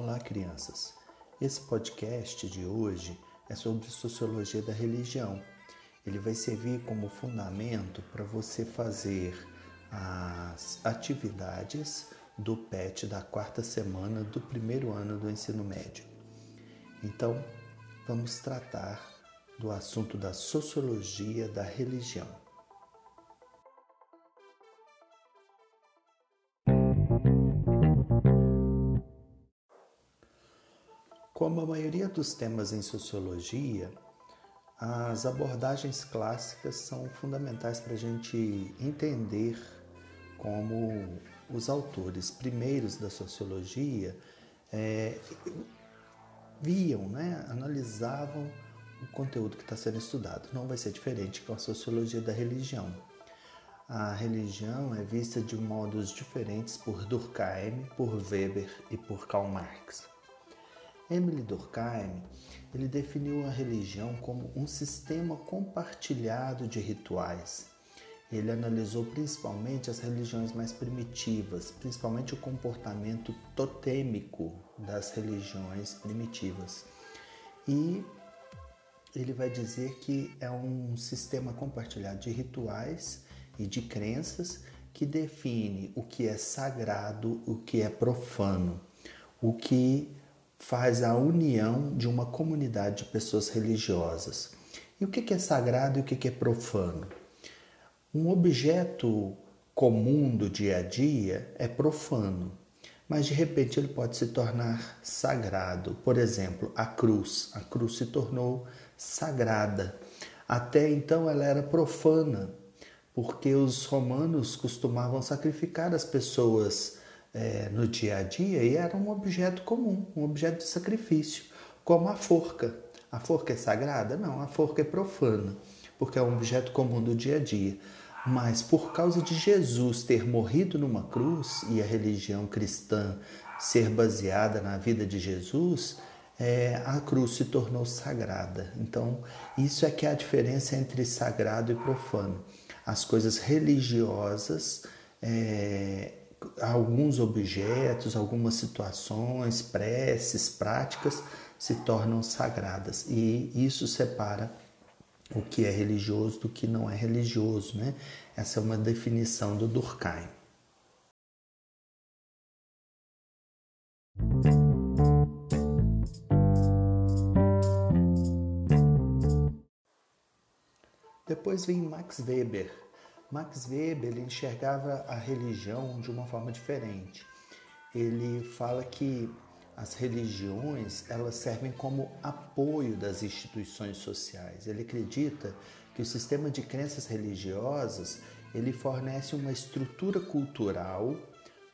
Olá, crianças. Esse podcast de hoje é sobre sociologia da religião. Ele vai servir como fundamento para você fazer as atividades do PET da quarta semana do primeiro ano do ensino médio. Então, vamos tratar do assunto da sociologia da religião. Como a maioria dos temas em sociologia, as abordagens clássicas são fundamentais para a gente entender como os autores primeiros da sociologia é, viam, né, analisavam o conteúdo que está sendo estudado. Não vai ser diferente com a sociologia da religião. A religião é vista de modos diferentes por Durkheim, por Weber e por Karl Marx. Emily Durkheim ele definiu a religião como um sistema compartilhado de rituais. Ele analisou principalmente as religiões mais primitivas, principalmente o comportamento totêmico das religiões primitivas. E ele vai dizer que é um sistema compartilhado de rituais e de crenças que define o que é sagrado, o que é profano, o que faz a união de uma comunidade de pessoas religiosas. E o que é sagrado e o que é profano? Um objeto comum do dia a dia é profano, mas de repente ele pode se tornar sagrado. Por exemplo, a cruz. A cruz se tornou sagrada. Até então ela era profana, porque os romanos costumavam sacrificar as pessoas é, no dia a dia e era um objeto comum, um objeto de sacrifício, como a forca. A forca é sagrada? Não, a forca é profana, porque é um objeto comum do dia a dia. Mas por causa de Jesus ter morrido numa cruz e a religião cristã ser baseada na vida de Jesus, é, a cruz se tornou sagrada. Então, isso é que é a diferença entre sagrado e profano. As coisas religiosas é, alguns objetos, algumas situações, preces, práticas se tornam sagradas e isso separa o que é religioso do que não é religioso, né? Essa é uma definição do Durkheim. Depois vem Max Weber, Max Weber ele enxergava a religião de uma forma diferente. Ele fala que as religiões elas servem como apoio das instituições sociais. Ele acredita que o sistema de crenças religiosas ele fornece uma estrutura cultural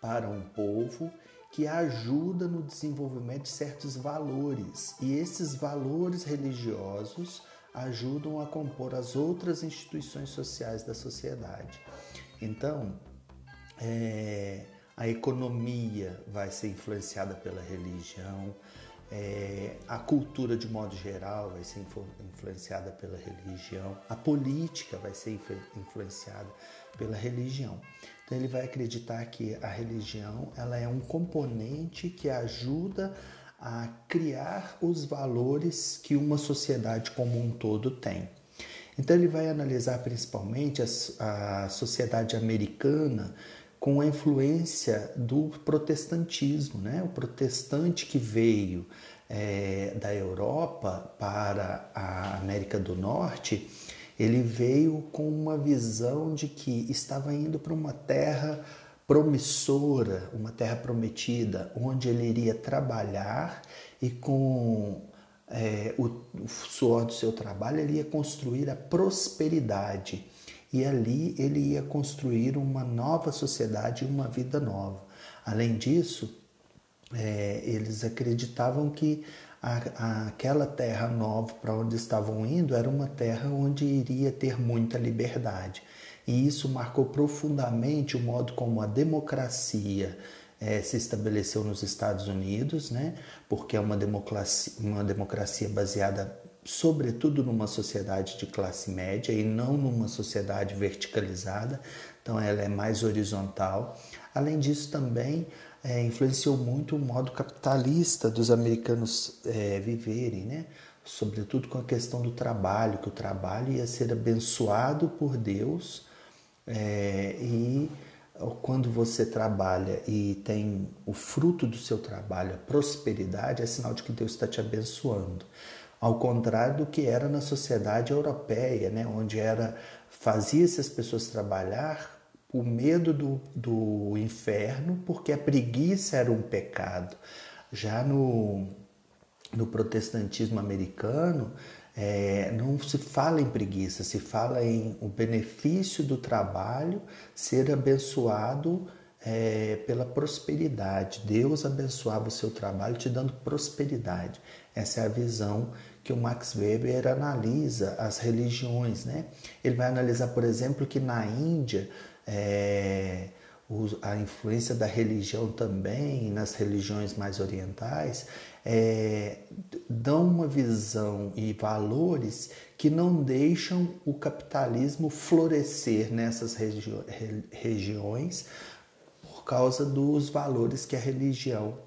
para um povo que ajuda no desenvolvimento de certos valores e esses valores religiosos ajudam a compor as outras instituições sociais da sociedade. Então, é, a economia vai ser influenciada pela religião, é, a cultura de modo geral vai ser influenciada pela religião, a política vai ser influenciada pela religião. Então ele vai acreditar que a religião ela é um componente que ajuda a criar os valores que uma sociedade como um todo tem. Então, ele vai analisar principalmente a, a sociedade americana com a influência do protestantismo, né? o protestante que veio é, da Europa para a América do Norte, ele veio com uma visão de que estava indo para uma terra promissora, uma terra prometida, onde ele iria trabalhar e com é, o, o suor do seu trabalho ele ia construir a prosperidade. E ali ele ia construir uma nova sociedade e uma vida nova. Além disso, é, eles acreditavam que a, a, aquela terra nova para onde estavam indo era uma terra onde iria ter muita liberdade e isso marcou profundamente o modo como a democracia é, se estabeleceu nos Estados Unidos, né? porque é uma democracia, uma democracia baseada sobretudo numa sociedade de classe média e não numa sociedade verticalizada, então ela é mais horizontal. Além disso, também é, influenciou muito o modo capitalista dos americanos é, viverem, né? sobretudo com a questão do trabalho, que o trabalho ia ser abençoado por Deus é, e quando você trabalha e tem o fruto do seu trabalho, a prosperidade, é sinal de que Deus está te abençoando. Ao contrário do que era na sociedade europeia, né, onde era fazia-se as pessoas trabalhar o medo do, do inferno, porque a preguiça era um pecado. Já no, no protestantismo americano, é, não se fala em preguiça, se fala em o benefício do trabalho ser abençoado é, pela prosperidade. Deus abençoava o seu trabalho te dando prosperidade. Essa é a visão que o Max Weber analisa as religiões. Né? Ele vai analisar, por exemplo, que na Índia é, a influência da religião também nas religiões mais orientais é, dão uma visão e valores que não deixam o capitalismo florescer nessas regi regiões por causa dos valores que a religião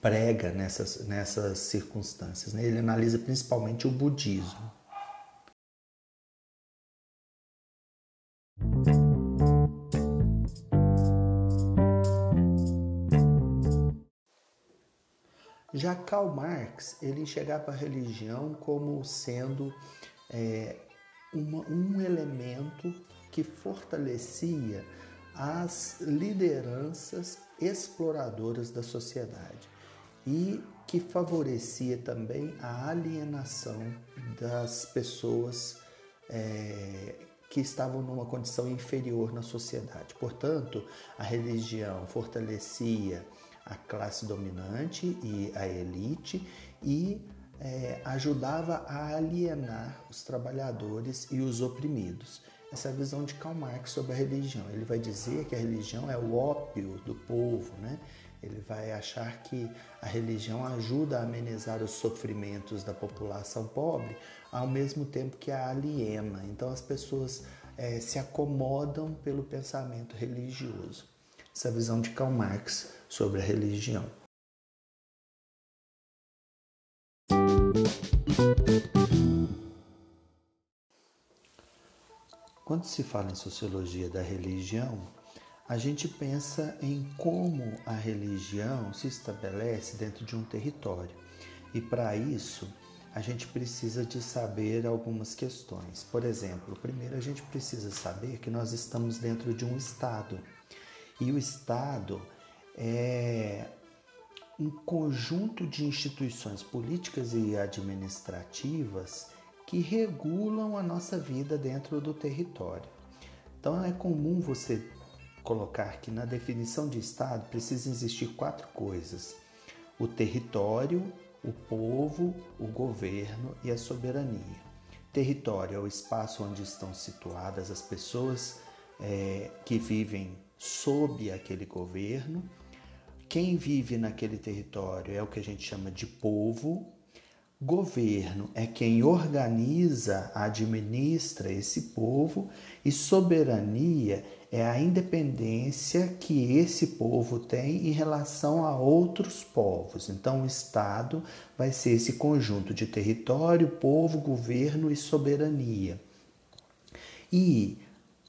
prega nessas, nessas circunstâncias. Né? Ele analisa principalmente o budismo. Já Karl Marx, ele enxergava a religião como sendo é, uma, um elemento que fortalecia as lideranças exploradoras da sociedade e que favorecia também a alienação das pessoas é, que estavam numa condição inferior na sociedade. Portanto, a religião fortalecia a classe dominante e a elite e é, ajudava a alienar os trabalhadores e os oprimidos. Essa é a visão de Karl Marx sobre a religião. Ele vai dizer que a religião é o ópio do povo, né? Ele vai achar que a religião ajuda a amenizar os sofrimentos da população pobre, ao mesmo tempo que a aliena. Então as pessoas é, se acomodam pelo pensamento religioso. Essa visão de Karl Marx sobre a religião. Quando se fala em sociologia da religião, a gente pensa em como a religião se estabelece dentro de um território. E para isso, a gente precisa de saber algumas questões. Por exemplo, primeiro a gente precisa saber que nós estamos dentro de um estado. E o estado é um conjunto de instituições políticas e administrativas que regulam a nossa vida dentro do território. Então é comum você colocar que na definição de Estado precisa existir quatro coisas: o território, o povo, o governo e a soberania. Território é o espaço onde estão situadas as pessoas é, que vivem sob aquele governo quem vive naquele território é o que a gente chama de povo. Governo é quem organiza, administra esse povo, e soberania é a independência que esse povo tem em relação a outros povos. Então, o Estado vai ser esse conjunto de território, povo, governo e soberania. E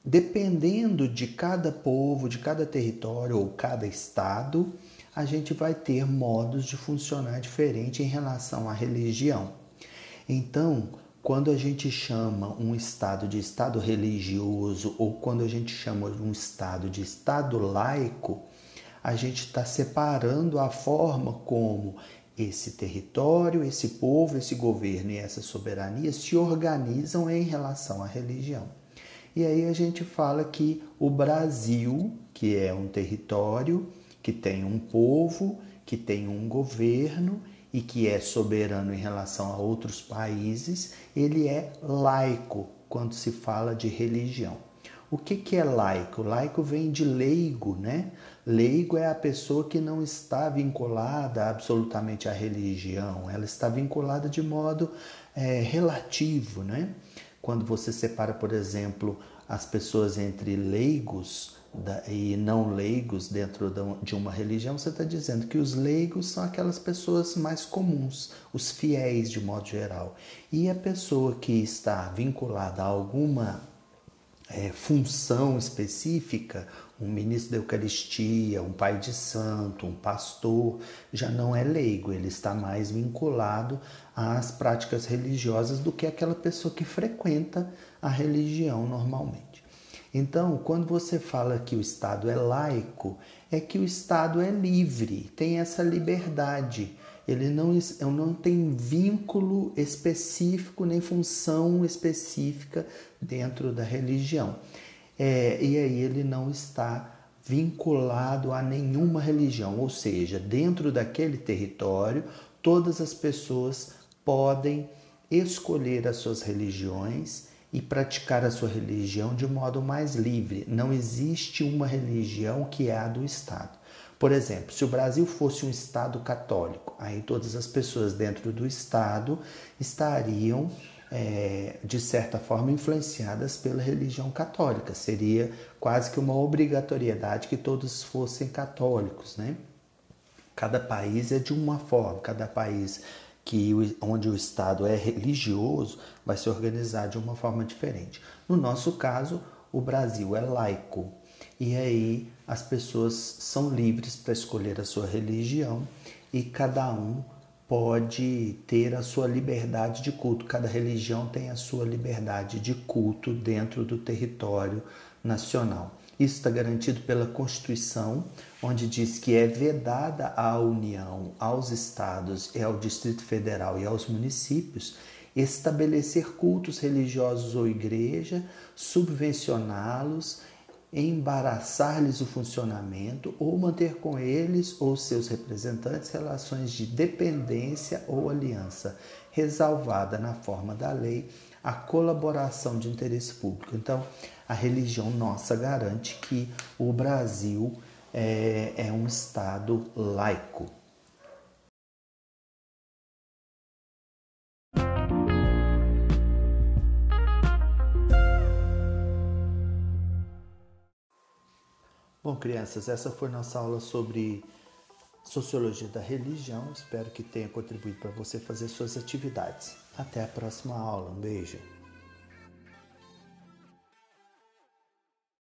dependendo de cada povo, de cada território ou cada estado, a gente vai ter modos de funcionar diferente em relação à religião. Então, quando a gente chama um estado de estado religioso ou quando a gente chama um estado de estado laico, a gente está separando a forma como esse território, esse povo, esse governo e essa soberania se organizam em relação à religião. E aí a gente fala que o Brasil, que é um território, que tem um povo, que tem um governo e que é soberano em relação a outros países, ele é laico quando se fala de religião. O que, que é laico? Laico vem de leigo, né? Leigo é a pessoa que não está vinculada absolutamente à religião, ela está vinculada de modo é, relativo, né? Quando você separa, por exemplo, as pessoas entre leigos, e não leigos dentro de uma religião, você está dizendo que os leigos são aquelas pessoas mais comuns, os fiéis de modo geral. E a pessoa que está vinculada a alguma é, função específica, um ministro da Eucaristia, um pai de santo, um pastor, já não é leigo, ele está mais vinculado às práticas religiosas do que aquela pessoa que frequenta a religião normalmente. Então, quando você fala que o Estado é laico, é que o Estado é livre, tem essa liberdade. Ele não, não tem vínculo específico nem função específica dentro da religião. É, e aí ele não está vinculado a nenhuma religião, ou seja, dentro daquele território, todas as pessoas podem escolher as suas religiões e praticar a sua religião de modo mais livre. Não existe uma religião que é a do Estado. Por exemplo, se o Brasil fosse um Estado católico, aí todas as pessoas dentro do Estado estariam, é, de certa forma, influenciadas pela religião católica. Seria quase que uma obrigatoriedade que todos fossem católicos, né? Cada país é de uma forma, cada país que onde o Estado é religioso vai se organizar de uma forma diferente. No nosso caso, o Brasil é laico e aí as pessoas são livres para escolher a sua religião e cada um pode ter a sua liberdade de culto. Cada religião tem a sua liberdade de culto dentro do território nacional. Isso está garantido pela Constituição, onde diz que é vedada à União, aos estados e ao Distrito Federal e aos municípios estabelecer cultos religiosos ou igreja, subvencioná-los, embaraçar-lhes o funcionamento ou manter com eles ou seus representantes relações de dependência ou aliança, ressalvada na forma da lei a colaboração de interesse público. Então, a religião nossa garante que o Brasil é, é um Estado laico. Bom, crianças, essa foi nossa aula sobre sociologia da religião. Espero que tenha contribuído para você fazer suas atividades. Até a próxima aula. Um beijo.